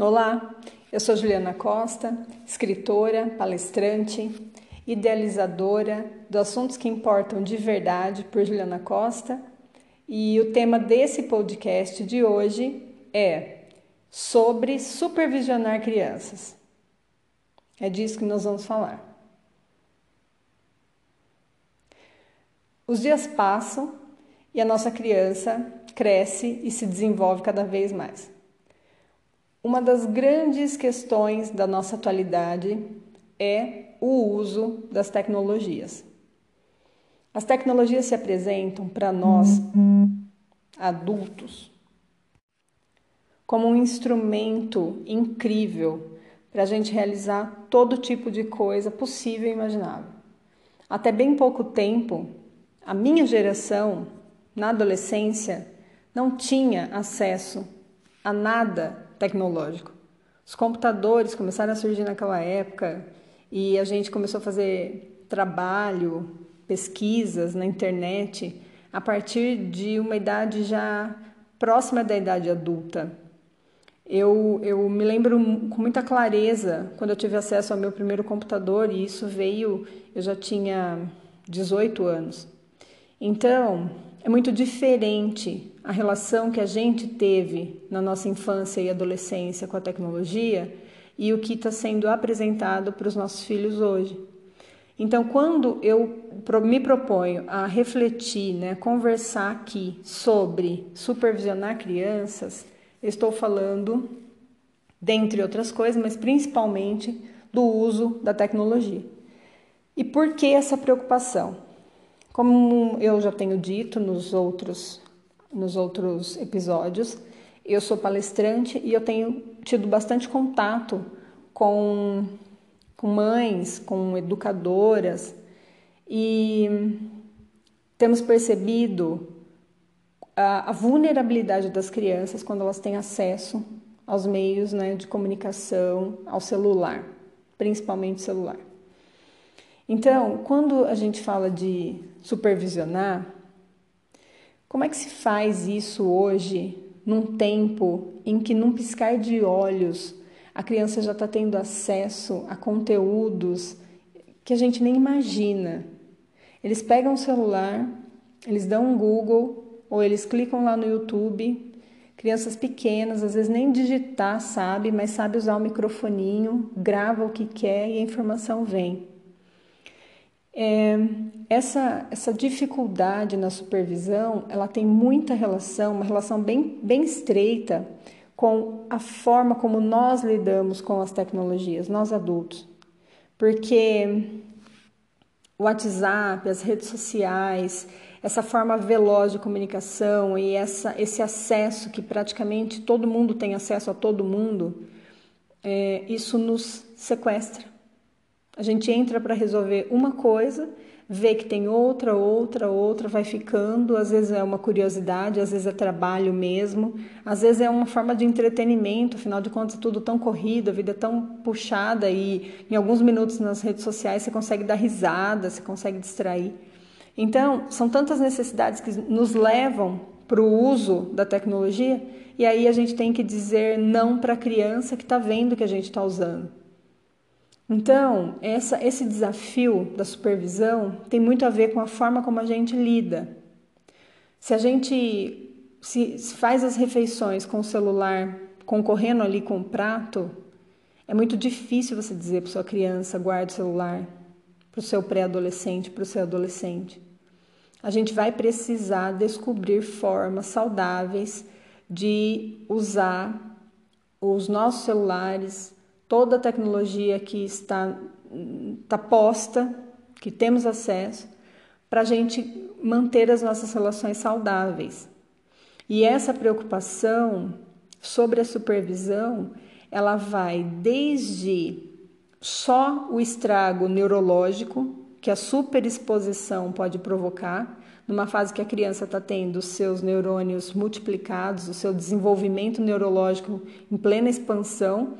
Olá, eu sou Juliana Costa, escritora, palestrante, idealizadora do Assuntos que Importam de Verdade por Juliana Costa, e o tema desse podcast de hoje é sobre supervisionar crianças. É disso que nós vamos falar. Os dias passam e a nossa criança cresce e se desenvolve cada vez mais. Uma das grandes questões da nossa atualidade é o uso das tecnologias. As tecnologias se apresentam para nós, adultos, como um instrumento incrível para a gente realizar todo tipo de coisa possível e imaginável. Até bem pouco tempo, a minha geração, na adolescência, não tinha acesso a nada tecnológico. Os computadores começaram a surgir naquela época e a gente começou a fazer trabalho, pesquisas na internet a partir de uma idade já próxima da idade adulta. Eu, eu me lembro com muita clareza quando eu tive acesso ao meu primeiro computador e isso veio, eu já tinha 18 anos. Então, é muito diferente a relação que a gente teve na nossa infância e adolescência com a tecnologia e o que está sendo apresentado para os nossos filhos hoje. Então, quando eu me proponho a refletir, né, conversar aqui sobre supervisionar crianças, estou falando, dentre outras coisas, mas principalmente do uso da tecnologia. E por que essa preocupação? Como eu já tenho dito nos outros nos outros episódios. Eu sou palestrante e eu tenho tido bastante contato com, com mães, com educadoras e temos percebido a, a, vulnerabilidade das crianças quando elas têm acesso aos meios né, de comunicação, ao celular, principalmente celular. Então, quando a gente fala de supervisionar, como é que se faz isso hoje, num tempo em que, num piscar de olhos, a criança já está tendo acesso a conteúdos que a gente nem imagina? Eles pegam o celular, eles dão um Google ou eles clicam lá no YouTube. Crianças pequenas, às vezes nem digitar sabe, mas sabe usar o microfoninho, grava o que quer e a informação vem. É, essa, essa dificuldade na supervisão, ela tem muita relação, uma relação bem, bem estreita com a forma como nós lidamos com as tecnologias, nós adultos. Porque o WhatsApp, as redes sociais, essa forma veloz de comunicação e essa, esse acesso que praticamente todo mundo tem acesso a todo mundo, é, isso nos sequestra. A gente entra para resolver uma coisa, vê que tem outra, outra, outra, vai ficando. Às vezes é uma curiosidade, às vezes é trabalho mesmo, às vezes é uma forma de entretenimento. Afinal de contas, é tudo tão corrido, a vida é tão puxada e em alguns minutos nas redes sociais você consegue dar risada, você consegue distrair. Então, são tantas necessidades que nos levam para o uso da tecnologia e aí a gente tem que dizer não para a criança que está vendo que a gente está usando. Então, essa, esse desafio da supervisão tem muito a ver com a forma como a gente lida. Se a gente se, faz as refeições com o celular concorrendo ali com o prato, é muito difícil você dizer para sua criança guarde o celular, para o seu pré-adolescente, para o seu adolescente. A gente vai precisar descobrir formas saudáveis de usar os nossos celulares toda a tecnologia que está, está posta, que temos acesso, para a gente manter as nossas relações saudáveis. E essa preocupação sobre a supervisão, ela vai desde só o estrago neurológico que a superexposição pode provocar, numa fase que a criança está tendo os seus neurônios multiplicados, o seu desenvolvimento neurológico em plena expansão,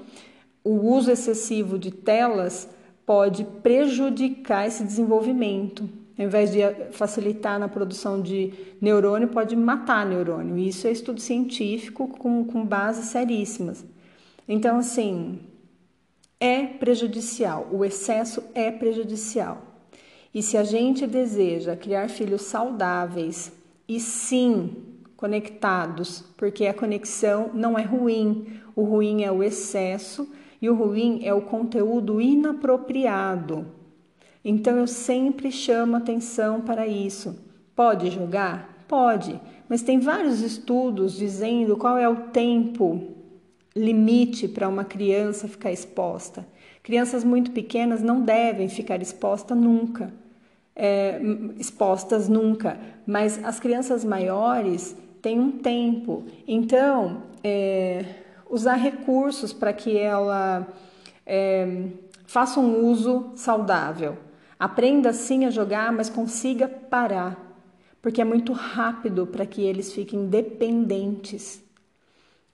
o uso excessivo de telas pode prejudicar esse desenvolvimento. Ao invés de facilitar na produção de neurônio, pode matar neurônio. Isso é estudo científico com, com bases seríssimas. Então, assim, é prejudicial, o excesso é prejudicial. E se a gente deseja criar filhos saudáveis e sim conectados, porque a conexão não é ruim, o ruim é o excesso e o ruim é o conteúdo inapropriado. Então eu sempre chamo atenção para isso. Pode jogar? Pode, mas tem vários estudos dizendo qual é o tempo limite para uma criança ficar exposta. Crianças muito pequenas não devem ficar expostas nunca, é, expostas nunca, mas as crianças maiores têm um tempo. Então, é, usar recursos para que ela é, faça um uso saudável. Aprenda sim a jogar, mas consiga parar, porque é muito rápido para que eles fiquem dependentes.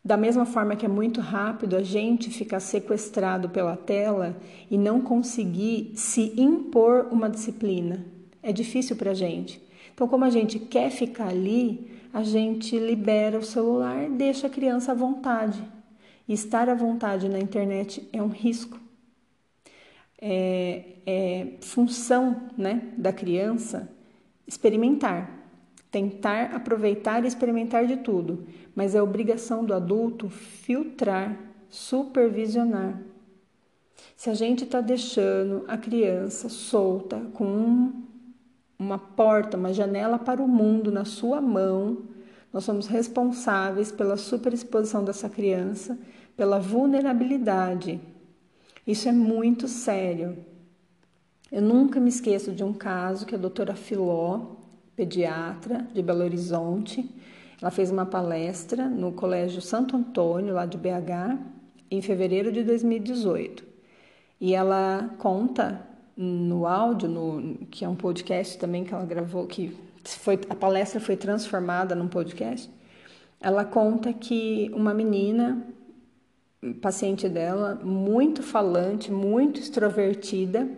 Da mesma forma que é muito rápido a gente ficar sequestrado pela tela e não conseguir se impor uma disciplina. É difícil para a gente. Então, como a gente quer ficar ali, a gente libera o celular, deixa a criança à vontade. E estar à vontade na internet é um risco. É, é função né, da criança experimentar, tentar aproveitar e experimentar de tudo, mas é obrigação do adulto filtrar, supervisionar. Se a gente está deixando a criança solta com um, uma porta, uma janela para o mundo na sua mão, nós somos responsáveis pela superexposição dessa criança, pela vulnerabilidade. Isso é muito sério. Eu nunca me esqueço de um caso que a doutora Filó, pediatra de Belo Horizonte. Ela fez uma palestra no Colégio Santo Antônio, lá de BH, em fevereiro de 2018. E ela conta no áudio, no, que é um podcast também que ela gravou, que foi, a palestra foi transformada num podcast. Ela conta que uma menina, paciente dela, muito falante, muito extrovertida,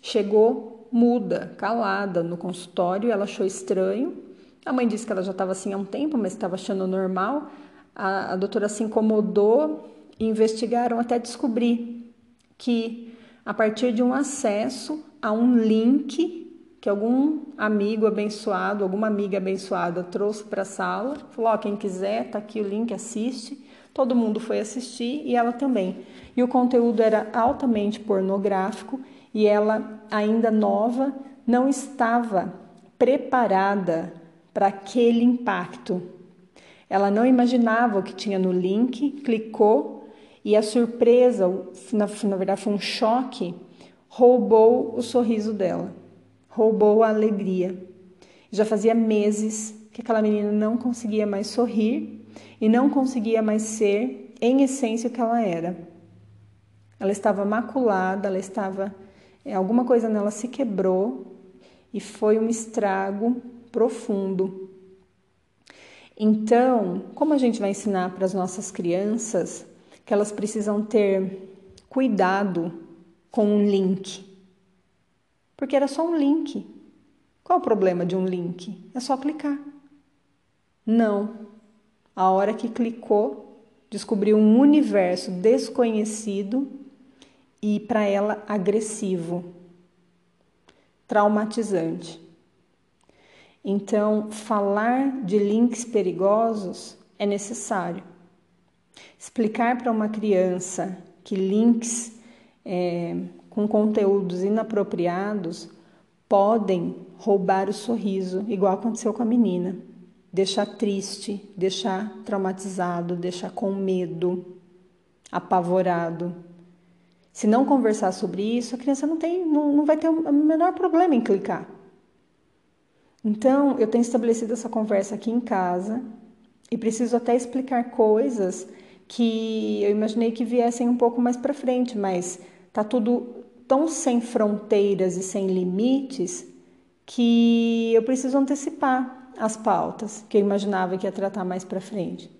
chegou muda, calada no consultório, ela achou estranho. A mãe disse que ela já estava assim há um tempo, mas estava achando normal. A, a doutora se incomodou e investigaram até descobrir que a partir de um acesso a um link que algum amigo abençoado, alguma amiga abençoada trouxe para a sala, falou: oh, quem quiser, tá aqui o link, assiste. Todo mundo foi assistir e ela também. E o conteúdo era altamente pornográfico e ela, ainda nova, não estava preparada para aquele impacto. Ela não imaginava o que tinha no link, clicou e a surpresa, na, na verdade foi um choque, roubou o sorriso dela, roubou a alegria. Já fazia meses que aquela menina não conseguia mais sorrir e não conseguia mais ser, em essência, o que ela era. Ela estava maculada, ela estava é, alguma coisa nela se quebrou e foi um estrago profundo. Então, como a gente vai ensinar para as nossas crianças que elas precisam ter cuidado com um link? Porque era só um link. Qual o problema de um link? É só clicar. Não. A hora que clicou, descobriu um universo desconhecido e para ela agressivo, traumatizante. Então, falar de links perigosos é necessário. Explicar para uma criança que links é, com conteúdos inapropriados podem roubar o sorriso, igual aconteceu com a menina. Deixar triste, deixar traumatizado, deixar com medo, apavorado. Se não conversar sobre isso, a criança não, tem, não, não vai ter o menor problema em clicar. Então, eu tenho estabelecido essa conversa aqui em casa e preciso até explicar coisas que eu imaginei que viessem um pouco mais para frente, mas tá tudo tão sem fronteiras e sem limites que eu preciso antecipar as pautas que eu imaginava que ia tratar mais para frente.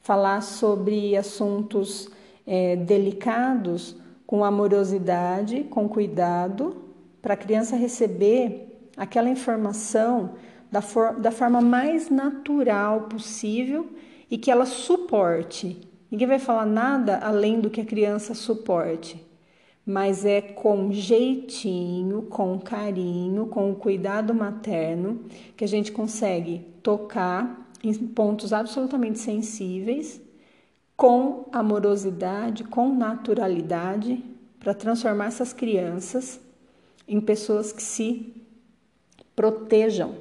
Falar sobre assuntos é, delicados, com amorosidade, com cuidado, para a criança receber aquela informação da, for da forma mais natural possível e que ela suporte, Ninguém vai falar nada além do que a criança suporte, mas é com jeitinho, com carinho, com o cuidado materno que a gente consegue tocar em pontos absolutamente sensíveis, com amorosidade, com naturalidade, para transformar essas crianças em pessoas que se protejam,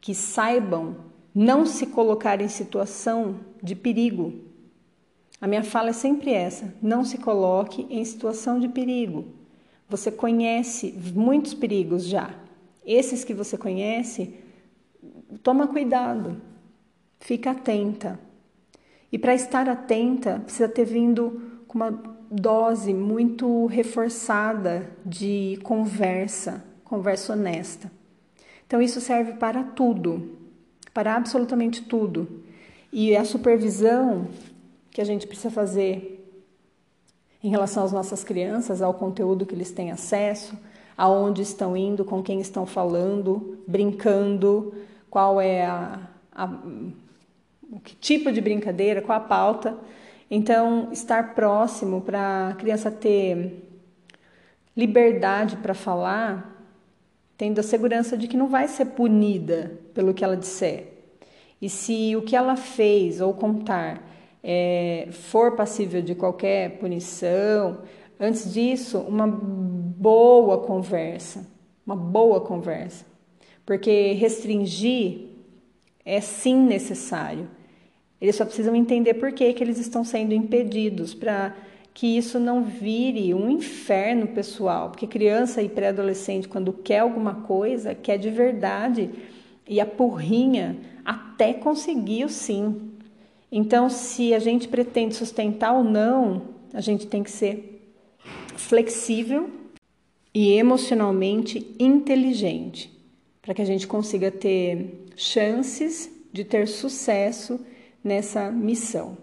que saibam não se colocar em situação de perigo. A minha fala é sempre essa: não se coloque em situação de perigo. Você conhece muitos perigos já. Esses que você conhece, toma cuidado, fica atenta. E para estar atenta, precisa ter vindo com uma dose muito reforçada de conversa, conversa honesta. Então, isso serve para tudo, para absolutamente tudo. E a supervisão que a gente precisa fazer em relação às nossas crianças, ao conteúdo que eles têm acesso, aonde estão indo, com quem estão falando, brincando, qual é a, a que tipo de brincadeira, qual a pauta. Então, estar próximo para a criança ter liberdade para falar, tendo a segurança de que não vai ser punida pelo que ela disser. E se o que ela fez ou contar é, for passível de qualquer punição, antes disso, uma boa conversa, uma boa conversa, porque restringir é sim necessário. Eles só precisam entender por que, que eles estão sendo impedidos, para que isso não vire um inferno pessoal, porque criança e pré-adolescente, quando quer alguma coisa, quer de verdade e a porrinha até conseguir o sim. Então, se a gente pretende sustentar ou não, a gente tem que ser flexível e emocionalmente inteligente, para que a gente consiga ter chances de ter sucesso nessa missão.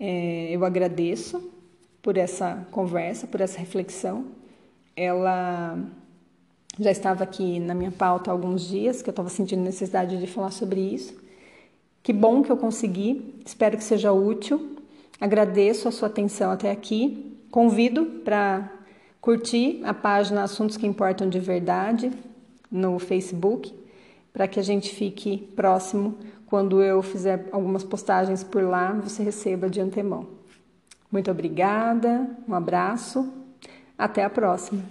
É, eu agradeço por essa conversa, por essa reflexão. Ela já estava aqui na minha pauta há alguns dias, que eu estava sentindo necessidade de falar sobre isso. Que bom que eu consegui, espero que seja útil. Agradeço a sua atenção até aqui. Convido para curtir a página Assuntos que Importam de Verdade no Facebook, para que a gente fique próximo quando eu fizer algumas postagens por lá, você receba de antemão. Muito obrigada, um abraço, até a próxima.